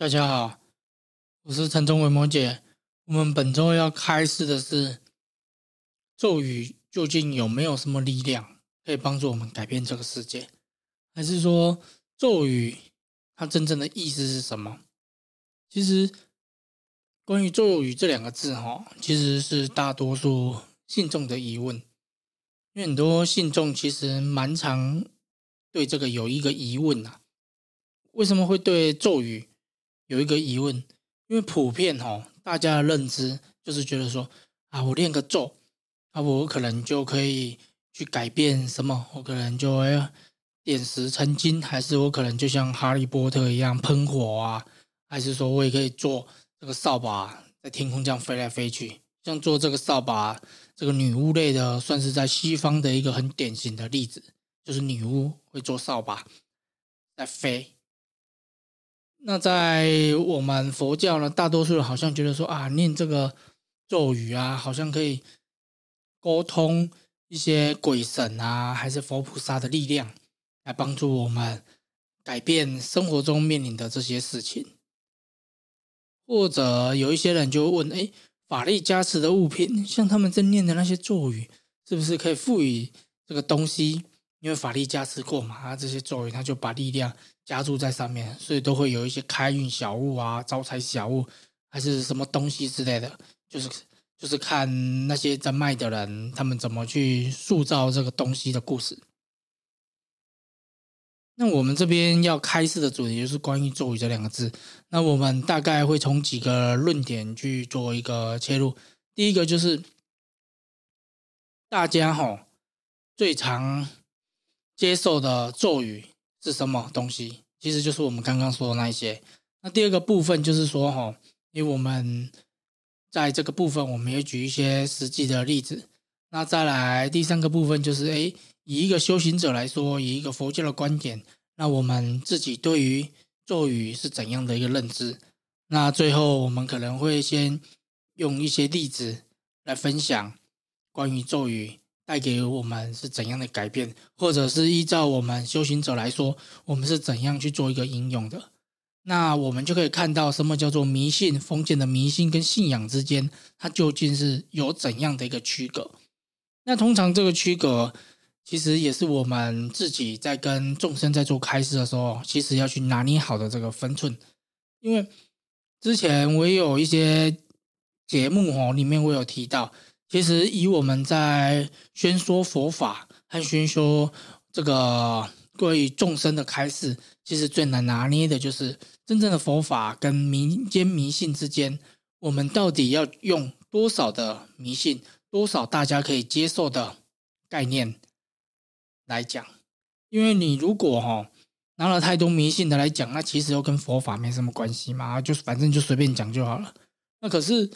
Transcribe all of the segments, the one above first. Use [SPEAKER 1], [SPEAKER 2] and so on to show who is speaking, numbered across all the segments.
[SPEAKER 1] 大家好，我是陈忠伟摩姐。我们本周要开始的是咒语，究竟有没有什么力量可以帮助我们改变这个世界？还是说咒语它真正的意思是什么？其实关于咒语这两个字，哈，其实是大多数信众的疑问。因为很多信众其实蛮常对这个有一个疑问呐：为什么会对咒语？有一个疑问，因为普遍哈，大家的认知就是觉得说啊，我练个咒啊，我可能就可以去改变什么，我可能就会点石成金，还是我可能就像哈利波特一样喷火啊，还是说我也可以做这个扫把在天空这样飞来飞去，像做这个扫把，这个女巫类的，算是在西方的一个很典型的例子，就是女巫会做扫把在飞。那在我们佛教呢，大多数人好像觉得说啊，念这个咒语啊，好像可以沟通一些鬼神啊，还是佛菩萨的力量，来帮助我们改变生活中面临的这些事情。或者有一些人就问：哎，法力加持的物品，像他们在念的那些咒语，是不是可以赋予这个东西？因为法力加持过嘛，啊，这些咒语他就把力量。加注在上面，所以都会有一些开运小物啊、招财小物，还是什么东西之类的，就是就是看那些在卖的人他们怎么去塑造这个东西的故事。那我们这边要开示的主题就是关于咒语这两个字。那我们大概会从几个论点去做一个切入。第一个就是大家哈最常接受的咒语。是什么东西？其实就是我们刚刚说的那一些。那第二个部分就是说，哈，因为我们在这个部分，我们也举一些实际的例子。那再来第三个部分就是，哎，以一个修行者来说，以一个佛教的观点，那我们自己对于咒语是怎样的一个认知？那最后我们可能会先用一些例子来分享关于咒语。带给我们是怎样的改变，或者是依照我们修行者来说，我们是怎样去做一个应用的？那我们就可以看到什么叫做迷信，封建的迷信跟信仰之间，它究竟是有怎样的一个区隔？那通常这个区隔，其实也是我们自己在跟众生在做开示的时候，其实要去拿捏好的这个分寸。因为之前我也有一些节目哦，里面我有提到。其实，以我们在宣说佛法和宣说这个关于众生的开示，其实最难拿捏的就是真正的佛法跟民间迷信之间，我们到底要用多少的迷信，多少大家可以接受的概念来讲？因为你如果哈拿了太多迷信的来讲，那其实又跟佛法没什么关系嘛，就反正就随便讲就好了。那可是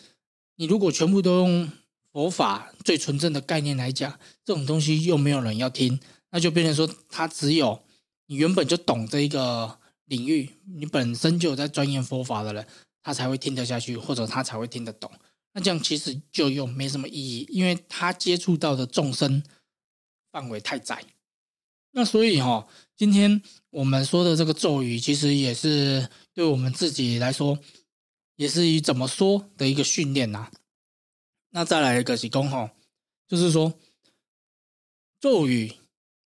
[SPEAKER 1] 你如果全部都用。佛法最纯正的概念来讲，这种东西又没有人要听，那就变成说，他只有你原本就懂这一个领域，你本身就有在钻研佛法的人，他才会听得下去，或者他才会听得懂。那这样其实就又没什么意义，因为他接触到的众生范围太窄。那所以哈，今天我们说的这个咒语，其实也是对我们自己来说，也是以怎么说的一个训练呐。那再来一个是公吼，就是说咒语，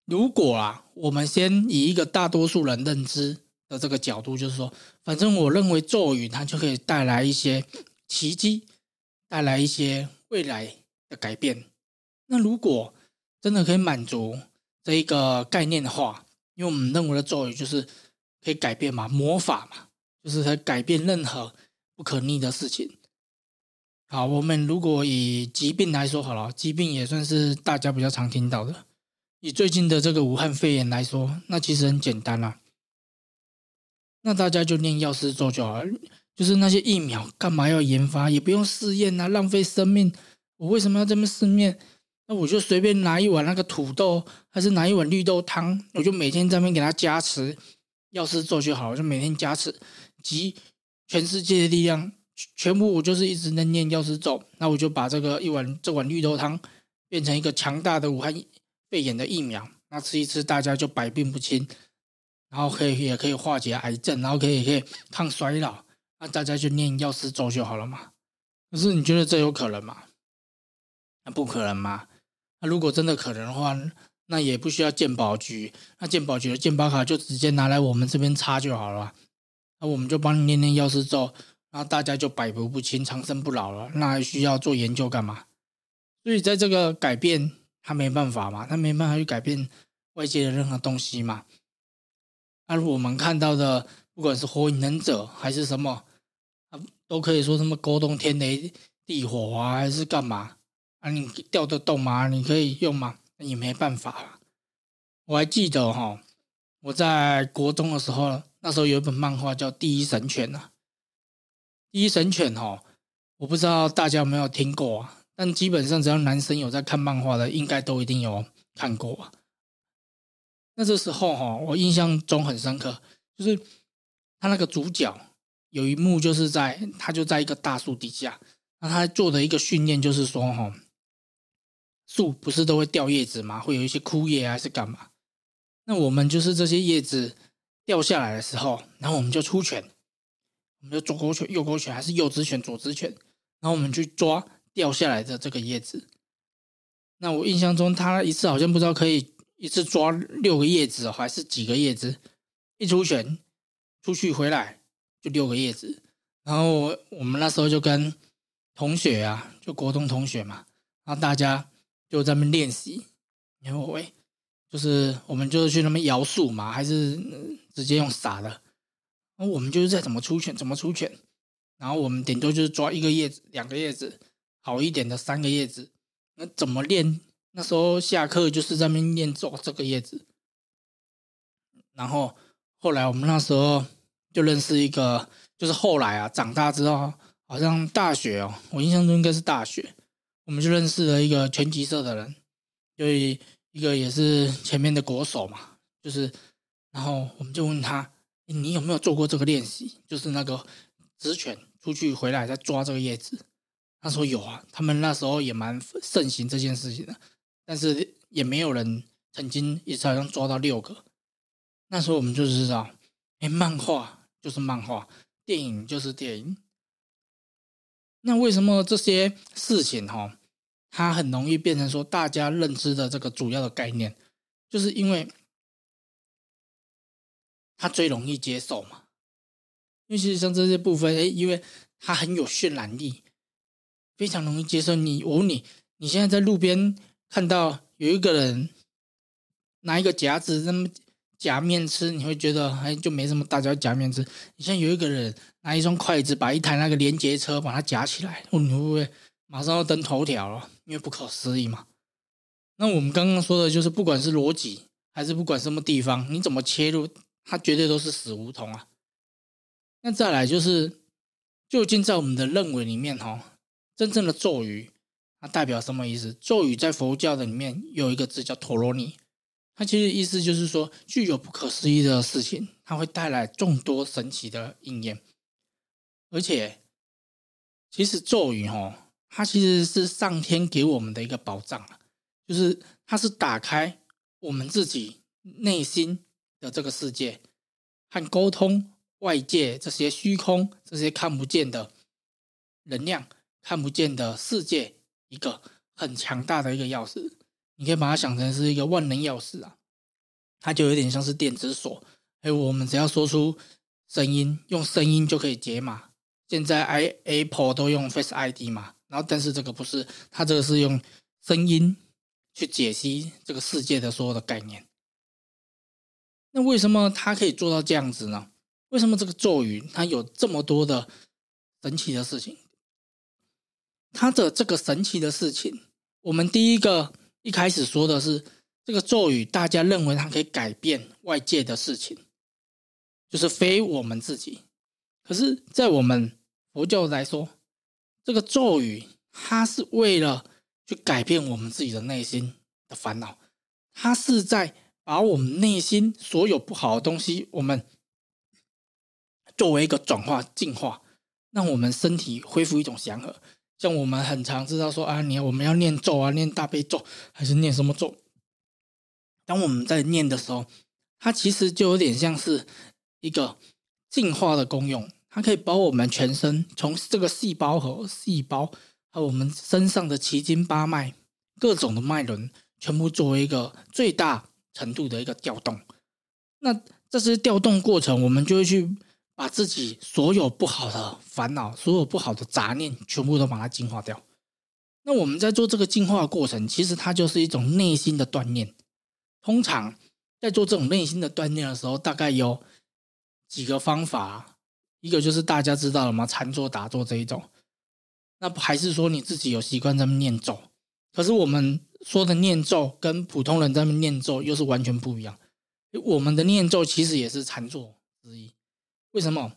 [SPEAKER 1] 如果啊，我们先以一个大多数人认知的这个角度，就是说，反正我认为咒语它就可以带来一些奇迹，带来一些未来的改变。那如果真的可以满足这一个概念的话，因为我们认为的咒语就是可以改变嘛，魔法嘛，就是可以改变任何不可逆的事情。好，我们如果以疾病来说好了，疾病也算是大家比较常听到的。以最近的这个武汉肺炎来说，那其实很简单啦。那大家就念药师咒就好了。就是那些疫苗，干嘛要研发？也不用试验啊，浪费生命。我为什么要这么试验？那我就随便拿一碗那个土豆，还是拿一碗绿豆汤，我就每天在那边给他加持药师咒就好，就每天加持，集全世界的力量。全部我就是一直在念药师咒，那我就把这个一碗这碗绿豆汤变成一个强大的武汉肺炎的疫苗，那吃一吃大家就百病不侵。然后可以也可以化解癌症，然后可以可以抗衰老，那大家就念药师咒就好了嘛。可是你觉得这有可能吗？那不可能嘛。那如果真的可能的话，那也不需要健保局，那健保局的健保卡就直接拿来我们这边插就好了。那我们就帮你念念药师咒，然后大家就百毒不侵、长生不老了。那还需要做研究干嘛？所以在这个改变，他没办法嘛，他没办法去改变外界的任何东西嘛。那我们看到的，不管是火影忍者还是什么，啊，都可以说什么沟通天雷地火啊，还是干嘛啊？你调得动吗？你可以用吗？也没办法。我还记得哈，我在国中的时候。那时候有一本漫画叫《第一神犬》呐，《第一神犬》哈，我不知道大家有没有听过啊？但基本上只要男生有在看漫画的，应该都一定有看过啊。那这时候哈，我印象中很深刻，就是他那个主角有一幕，就是在他就在一个大树底下，那他做的一个训练就是说哈，树不是都会掉叶子吗？会有一些枯叶还是干嘛？那我们就是这些叶子。掉下来的时候，然后我们就出拳，我们就左勾拳、右勾拳，还是右直拳、左直拳，然后我们去抓掉下来的这个叶子。那我印象中，他一次好像不知道可以一次抓六个叶子，还是几个叶子？一出拳出去回来就六个叶子。然后我们那时候就跟同学啊，就国中同学嘛，然后大家就在那边练习。然后喂，就是我们就是去那边摇树嘛，还是？直接用撒的，那我们就是在怎么出拳怎么出拳，然后我们顶多就是抓一个叶子、两个叶子，好一点的三个叶子。那怎么练？那时候下课就是在那边练做这个叶子。然后后来我们那时候就认识一个，就是后来啊长大之后，好像大学哦，我印象中应该是大学，我们就认识了一个拳击社的人，就一个也是前面的国手嘛，就是。然后我们就问他：“你有没有做过这个练习？就是那个直犬出去回来再抓这个叶子。”他说：“有啊，他们那时候也蛮盛行这件事情的，但是也没有人曾经一次好像抓到六个。那时候我们就知道，哎，漫画就是漫画，电影就是电影。那为什么这些事情哈，它很容易变成说大家认知的这个主要的概念，就是因为。”他最容易接受嘛？因为其实像这些部分，哎，因为它很有渲染力，非常容易接受。你我问你，你现在在路边看到有一个人拿一个夹子那么夹面吃，你会觉得哎，就没什么大家夹面吃。你像有一个人拿一双筷子把一台那个连接车把它夹起来，你会不会马上要登头条了？因为不可思议嘛。那我们刚刚说的就是，不管是逻辑还是不管什么地方，你怎么切入？它绝对都是死胡同啊！那再来就是，究竟在我们的认为里面，哈，真正的咒语它代表什么意思？咒语在佛教的里面有一个字叫陀罗尼，它其实意思就是说，具有不可思议的事情，它会带来众多神奇的应验。而且，其实咒语，哈，它其实是上天给我们的一个保障啊，就是它是打开我们自己内心。的这个世界和沟通外界这些虚空、这些看不见的能量、看不见的世界，一个很强大的一个钥匙，你可以把它想成是一个万能钥匙啊！它就有点像是电子锁，哎，我们只要说出声音，用声音就可以解码。现在 i Apple 都用 Face ID 嘛，然后但是这个不是，它这个是用声音去解析这个世界的所有的概念。那为什么他可以做到这样子呢？为什么这个咒语它有这么多的神奇的事情？它的这个神奇的事情，我们第一个一开始说的是这个咒语，大家认为它可以改变外界的事情，就是非我们自己。可是，在我们佛教来说，这个咒语它是为了去改变我们自己的内心的烦恼，它是在。把我们内心所有不好的东西，我们作为一个转化、净化，让我们身体恢复一种祥和。像我们很常知道说啊，你我们要念咒啊，念大悲咒还是念什么咒？当我们在念的时候，它其实就有点像是一个进化的功用，它可以把我们全身从这个细胞和细胞，还有我们身上的奇经八脉各种的脉轮，全部作为一个最大程度的一个调动。那这些调动过程，我们就会去把自己所有不好的烦恼、所有不好的杂念，全部都把它净化掉。那我们在做这个净化过程，其实它就是一种内心的锻炼。通常在做这种内心的锻炼的时候，大概有几个方法。一个就是大家知道了吗？禅坐、打坐这一种。那还是说你自己有习惯在念咒？可是我们说的念咒，跟普通人在那念咒又是完全不一样。我们的念咒其实也是禅坐之一。为什么？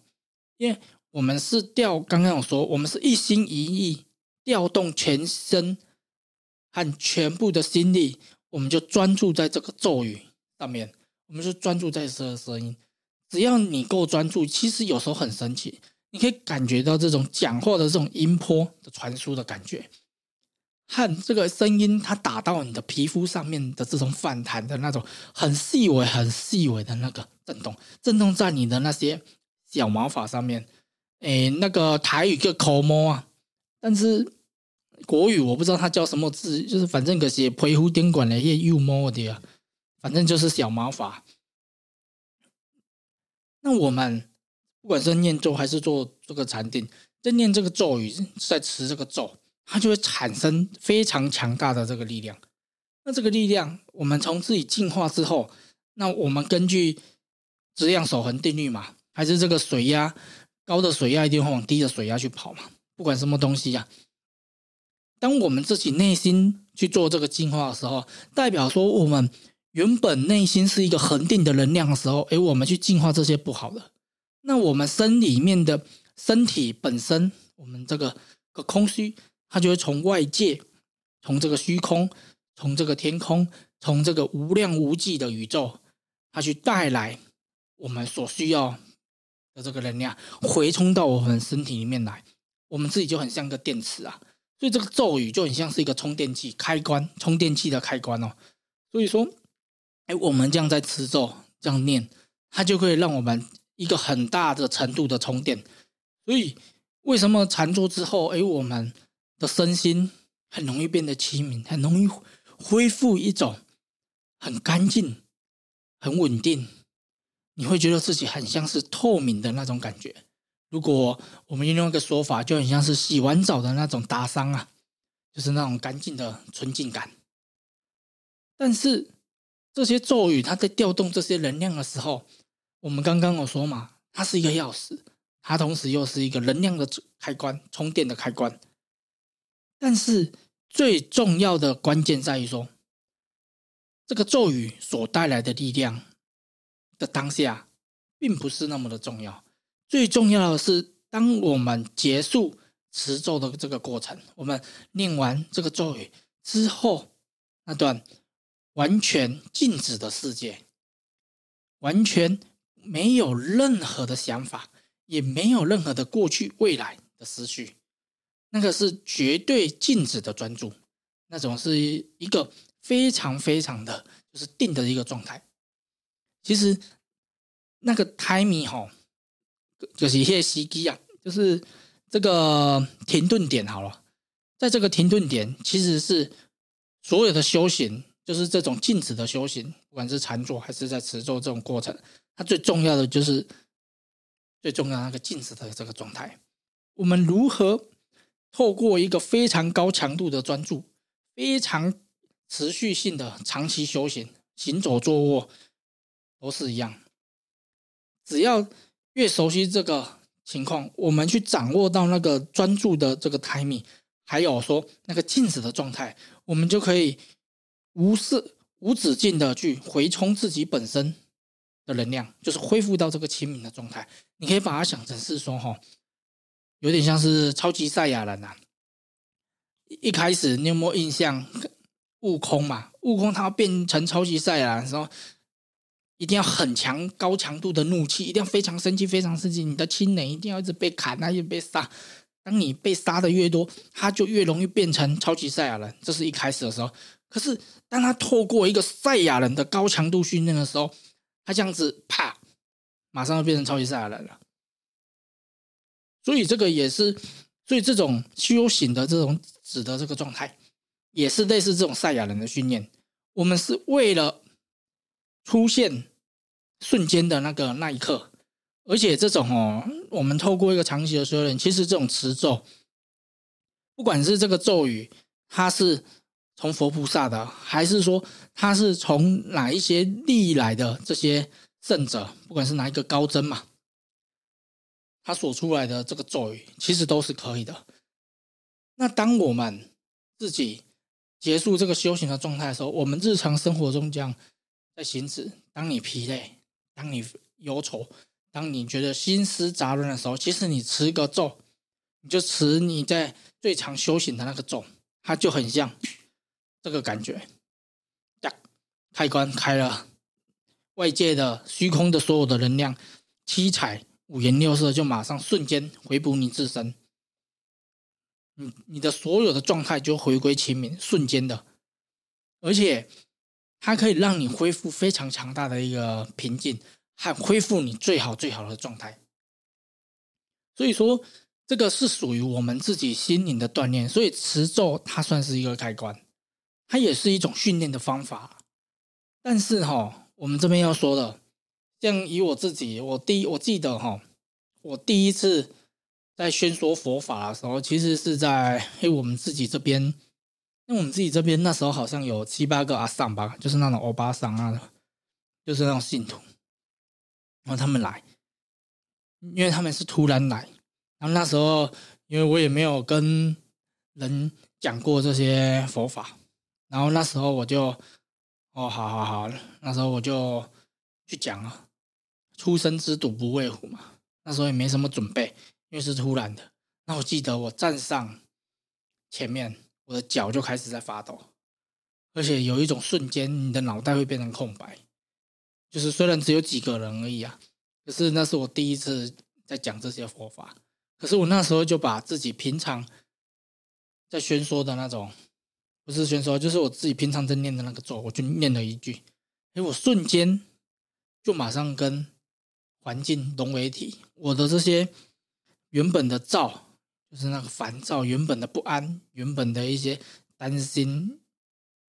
[SPEAKER 1] 因为我们是调，刚刚有说，我们是一心一意。调动全身和全部的心力，我们就专注在这个咒语上面，我们就专注在这个声音。只要你够专注，其实有时候很神奇，你可以感觉到这种讲话的这种音波的传输的感觉，和这个声音它打到你的皮肤上面的这种反弹的那种很细微、很细微的那个震动，震动在你的那些小毛发上面。诶，那个台语叫口摸啊。但是国语我不知道它叫什么字，就是反正个些皮肤顶管的些幼毛的啊，反正就是小毛发。那我们不管是念咒还是做这个禅定，在念这个咒语，在持这个咒，它就会产生非常强大的这个力量。那这个力量，我们从自己进化之后，那我们根据质量守恒定律嘛，还是这个水压高的水压一定会往低的水压去跑嘛。不管什么东西呀，当我们自己内心去做这个进化的时候，代表说我们原本内心是一个恒定的能量的时候，诶，我们去进化这些不好的，那我们身里面的身体本身，我们这个个空虚，它就会从外界，从这个虚空，从这个天空，从这个无量无际的宇宙，它去带来我们所需要的这个能量，回冲到我们身体里面来。我们自己就很像个电池啊，所以这个咒语就很像是一个充电器开关，充电器的开关哦。所以说，哎，我们这样在持咒这样念，它就可以让我们一个很大的程度的充电。所以为什么禅坐之后，哎，我们的身心很容易变得清明，很容易恢复一种很干净、很稳定，你会觉得自己很像是透明的那种感觉。如果我们用一个说法，就很像是洗完澡的那种打伤啊，就是那种干净的纯净感。但是这些咒语，它在调动这些能量的时候，我们刚刚有说嘛，它是一个钥匙，它同时又是一个能量的开关，充电的开关。但是最重要的关键在于说，这个咒语所带来的力量的当下，并不是那么的重要。最重要的是，当我们结束持咒的这个过程，我们念完这个咒语之后，那段完全静止的世界，完全没有任何的想法，也没有任何的过去、未来的思绪，那个是绝对静止的专注，那种是一个非常非常的就是定的一个状态。其实那个 timing 哈。就是一些时机啊，就是这个停顿点好了，在这个停顿点，其实是所有的修行，就是这种静止的修行，不管是禅坐还是在持咒这种过程，它最重要的就是最重要那个静止的这个状态。我们如何透过一个非常高强度的专注，非常持续性的长期修行，行走坐卧都是一样，只要。越熟悉这个情况，我们去掌握到那个专注的这个 timing，还有说那个静止的状态，我们就可以无视无止境的去回充自己本身的能量，就是恢复到这个清明的状态。你可以把它想成是说，哈，有点像是超级赛亚人呐。一开始你有没有印象？悟空嘛，悟空他变成超级赛亚人的时候。一定要很强、高强度的怒气，一定要非常生气、非常生气。你的亲人一定要一直被砍，一直被杀。当你被杀的越多，他就越容易变成超级赛亚人。这是一开始的时候。可是，当他透过一个赛亚人的高强度训练的时候，他这样子啪，马上就变成超级赛亚人了。所以这个也是，所以这种修行的这种指的这个状态，也是类似这种赛亚人的训练。我们是为了出现瞬间的那个那一刻，而且这种哦，我们透过一个长期的修炼，其实这种持咒，不管是这个咒语，它是从佛菩萨的，还是说它是从哪一些历来的这些圣者，不管是哪一个高僧嘛。他所出来的这个咒语，其实都是可以的。那当我们自己结束这个修行的状态的时候，我们日常生活中这样在行止。当你疲累，当你忧愁，当你觉得心思杂乱的时候，其实你持个咒，你就持你在最常修行的那个咒，它就很像这个感觉。呀，开关开了，外界的虚空的所有的能量，七彩。五颜六色，就马上瞬间回补你自身，你你的所有的状态就回归清明，瞬间的，而且它可以让你恢复非常强大的一个平静，和恢复你最好最好的状态。所以说，这个是属于我们自己心灵的锻炼。所以持咒它算是一个开关，它也是一种训练的方法。但是哈，我们这边要说的。像以我自己，我第一我记得哈，我第一次在宣说佛法的时候，其实是在哎我们自己这边，因为我们自己这边那时候好像有七八个阿桑吧，就是那种欧巴桑啊，就是那种信徒，然后他们来，因为他们是突然来，然后那时候因为我也没有跟人讲过这些佛法，然后那时候我就哦，好好好，那时候我就去讲了。初生之犊不畏虎嘛，那时候也没什么准备，因为是突然的。那我记得我站上前面，我的脚就开始在发抖，而且有一种瞬间，你的脑袋会变成空白。就是虽然只有几个人而已啊，可是那是我第一次在讲这些佛法。可是我那时候就把自己平常在宣说的那种，不是宣说，就是我自己平常在念的那个咒，我就念了一句，哎，我瞬间就马上跟。环境融为一体，我的这些原本的躁，就是那个烦躁，原本的不安，原本的一些担心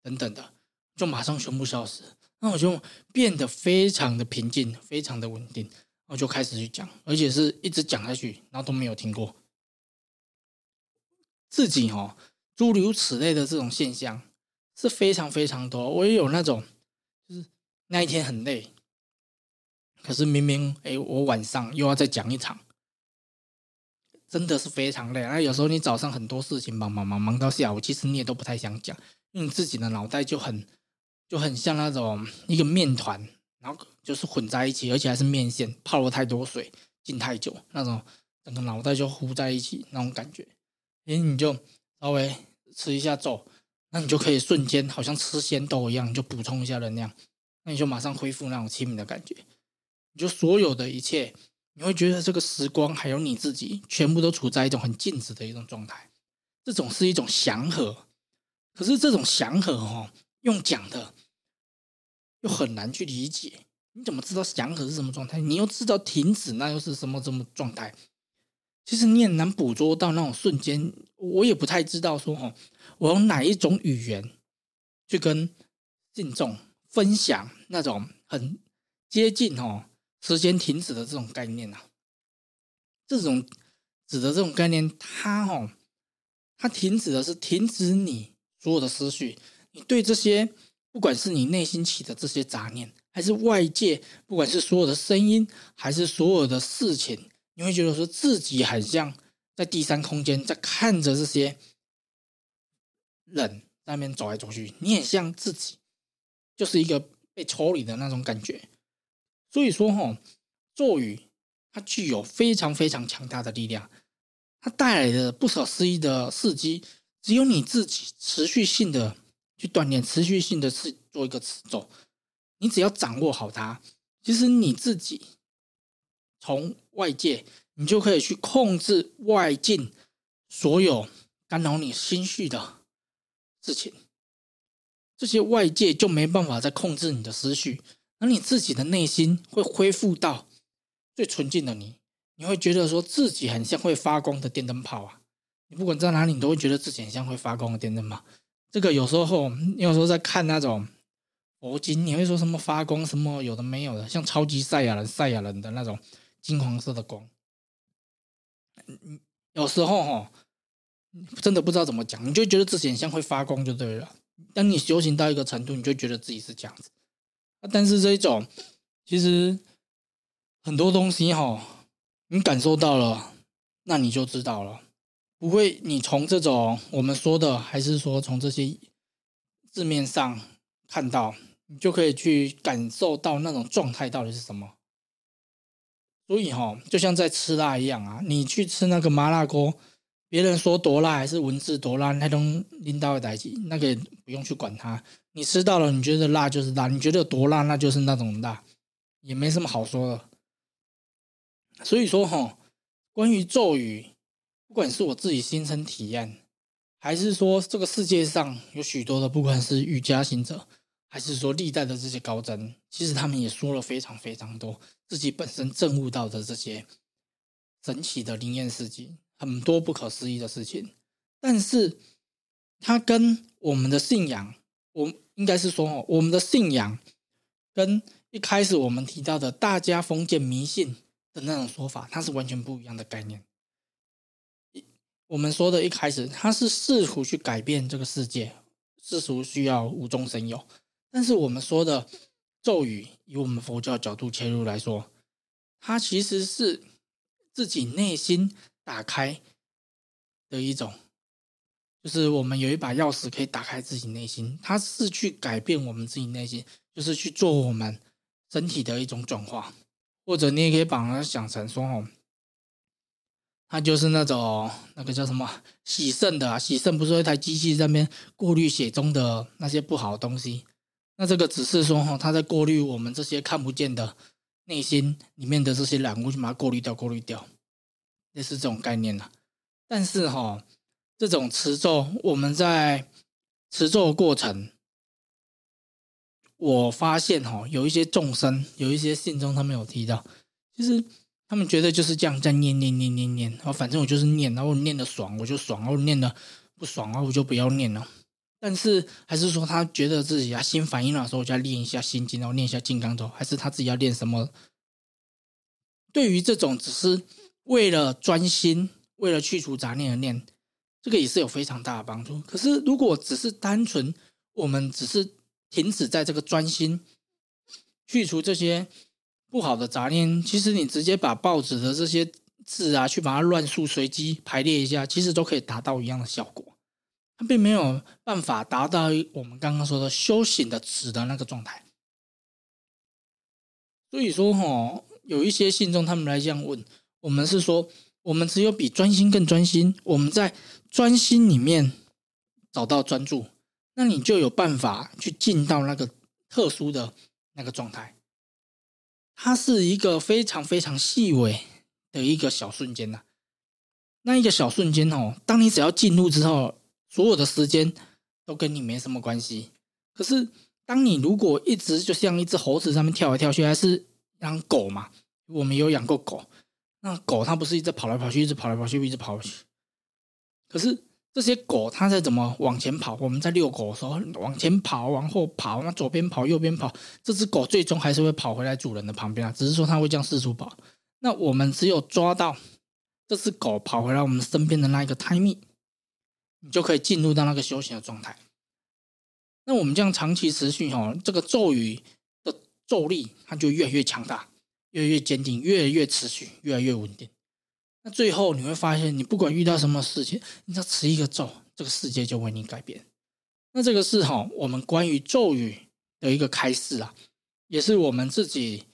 [SPEAKER 1] 等等的，就马上全部消失。那我就变得非常的平静，非常的稳定，我就开始去讲，而且是一直讲下去，然后都没有停过。自己哦，诸如此类的这种现象是非常非常多。我也有那种，就是那一天很累。可是明明哎，我晚上又要再讲一场，真的是非常累。那有时候你早上很多事情忙忙忙忙到下午，其实你也都不太想讲，因为你自己的脑袋就很就很像那种一个面团，然后就是混在一起，而且还是面线泡了太多水浸太久，那种整个脑袋就糊在一起那种感觉。哎，你就稍微吃一下粥，那你就可以瞬间好像吃鲜豆一样，就补充一下能量，那你就马上恢复那种清明的感觉。你就所有的一切，你会觉得这个时光还有你自己，全部都处在一种很静止的一种状态。这种是一种祥和，可是这种祥和哦，用讲的又很难去理解。你怎么知道祥和是什么状态？你又知道停止那又是什么什么状态？其实你也难捕捉到那种瞬间。我也不太知道说哦，我用哪一种语言去跟信众分享那种很接近哦。时间停止的这种概念啊，这种指的这种概念，它哦，它停止的是停止你所有的思绪，你对这些不管是你内心起的这些杂念，还是外界不管是所有的声音，还是所有的事情，你会觉得说自己很像在第三空间在看着这些人那边走来走去，你很像自己就是一个被抽离的那种感觉。所以说，哈，咒语它具有非常非常强大的力量，它带来的不可思议的事机，只有你自己持续性的去锻炼，持续性的去做一个持咒，你只要掌握好它，其实你自己从外界，你就可以去控制外境所有干扰你心绪的事情，这些外界就没办法再控制你的思绪。而你自己的内心会恢复到最纯净的你，你会觉得说自己很像会发光的电灯泡啊！你不管在哪里，你都会觉得自己很像会发光的电灯泡。这个有时候，你有时候在看那种佛经，你会说什么发光什么有的没有的，像超级赛亚人、赛亚人的那种金黄色的光。有时候哈，真的不知道怎么讲，你就觉得自己很像会发光就对了。当你修行到一个程度，你就觉得自己是这样子。但是这一种，其实很多东西哈，你感受到了，那你就知道了。不会，你从这种我们说的，还是说从这些字面上看到，你就可以去感受到那种状态到底是什么。所以哈，就像在吃辣一样啊，你去吃那个麻辣锅，别人说多辣还是文字多辣，那种拎到的代际，那个不用去管它。你吃到了，你觉得辣就是辣，你觉得多辣，那就是那种辣，也没什么好说的。所以说哈，关于咒语，不管是我自己亲身体验，还是说这个世界上有许多的，不管是瑜伽行者。还是说历代的这些高僧，其实他们也说了非常非常多自己本身证悟到的这些神奇的灵验事迹，很多不可思议的事情。但是，它跟我们的信仰，我应该是说，哦我们的信仰跟一开始我们提到的大家封建迷信的那种说法，它是完全不一样的概念。我们说的一开始，它是试图去改变这个世界，试图需要无中生有。但是我们说的咒语，以我们佛教角度切入来说，它其实是自己内心打开的一种，就是我们有一把钥匙可以打开自己内心，它是去改变我们自己内心，就是去做我们身体的一种转化，或者你也可以把它想成说哦，它就是那种那个叫什么洗肾的啊，洗肾不是一台机器在那边过滤血中的那些不好的东西。那这个只是说哦，他在过滤我们这些看不见的内心里面的这些染污，去把它过滤掉，过滤掉，类似这种概念呐。但是哈，这种持咒，我们在持咒过程，我发现哈，有一些众生，有一些信中他们有提到，其实他们觉得就是这样在念念念念念，然后反正我就是念，然后念的爽我就爽，然后念的不爽啊我就不要念了。但是还是说他觉得自己啊心反应了的时候，我就要练一下心经，然后练一下金刚咒，还是他自己要练什么？对于这种只是为了专心、为了去除杂念而念，这个也是有非常大的帮助。可是如果只是单纯我们只是停止在这个专心去除这些不好的杂念，其实你直接把报纸的这些字啊，去把它乱数随机排列一下，其实都可以达到一样的效果。他并没有办法达到我们刚刚说的修行的值的那个状态，所以说哈，有一些信众他们来这样问，我们是说，我们只有比专心更专心，我们在专心里面找到专注，那你就有办法去进到那个特殊的那个状态，它是一个非常非常细微的一个小瞬间呐，那一个小瞬间哦，当你只要进入之后。所有的时间都跟你没什么关系。可是，当你如果一直就像一只猴子上面跳来跳去，还是养狗嘛？我们有养过狗，那狗它不是一直跑来跑去，一直跑来跑去，一直跑去。可是这些狗它在怎么往前跑？我们在遛狗的时候，往前跑，往后跑，那左边跑，右边跑，这只狗最终还是会跑回来主人的旁边啊。只是说它会这样四处跑。那我们只有抓到这只狗跑回来我们身边的那一个 timing。你就可以进入到那个修行的状态。那我们这样长期持续哦，这个咒语的咒力它就越来越强大，越来越坚定，越来越持续，越来越稳定。那最后你会发现，你不管遇到什么事情，你只要持一个咒，这个世界就为你改变。那这个是哈，我们关于咒语的一个开示啊，也是我们自己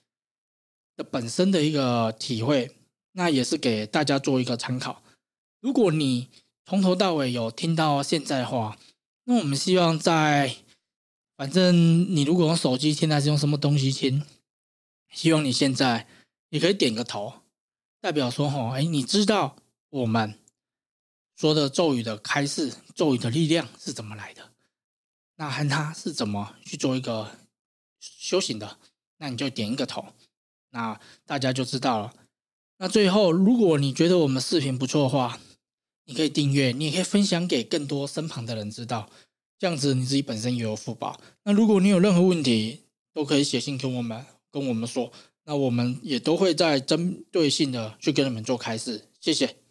[SPEAKER 1] 的本身的一个体会。那也是给大家做一个参考。如果你从头到尾有听到现在的话，那我们希望在，反正你如果用手机听还是用什么东西听，希望你现在你可以点个头，代表说哈，哎，你知道我们说的咒语的开示，咒语的力量是怎么来的？那和他是怎么去做一个修行的？那你就点一个头，那大家就知道了。那最后，如果你觉得我们视频不错的话，你可以订阅，你也可以分享给更多身旁的人知道，这样子你自己本身也有福报。那如果你有任何问题，都可以写信给我们跟我们说，那我们也都会在针对性的去跟你们做开示。谢谢。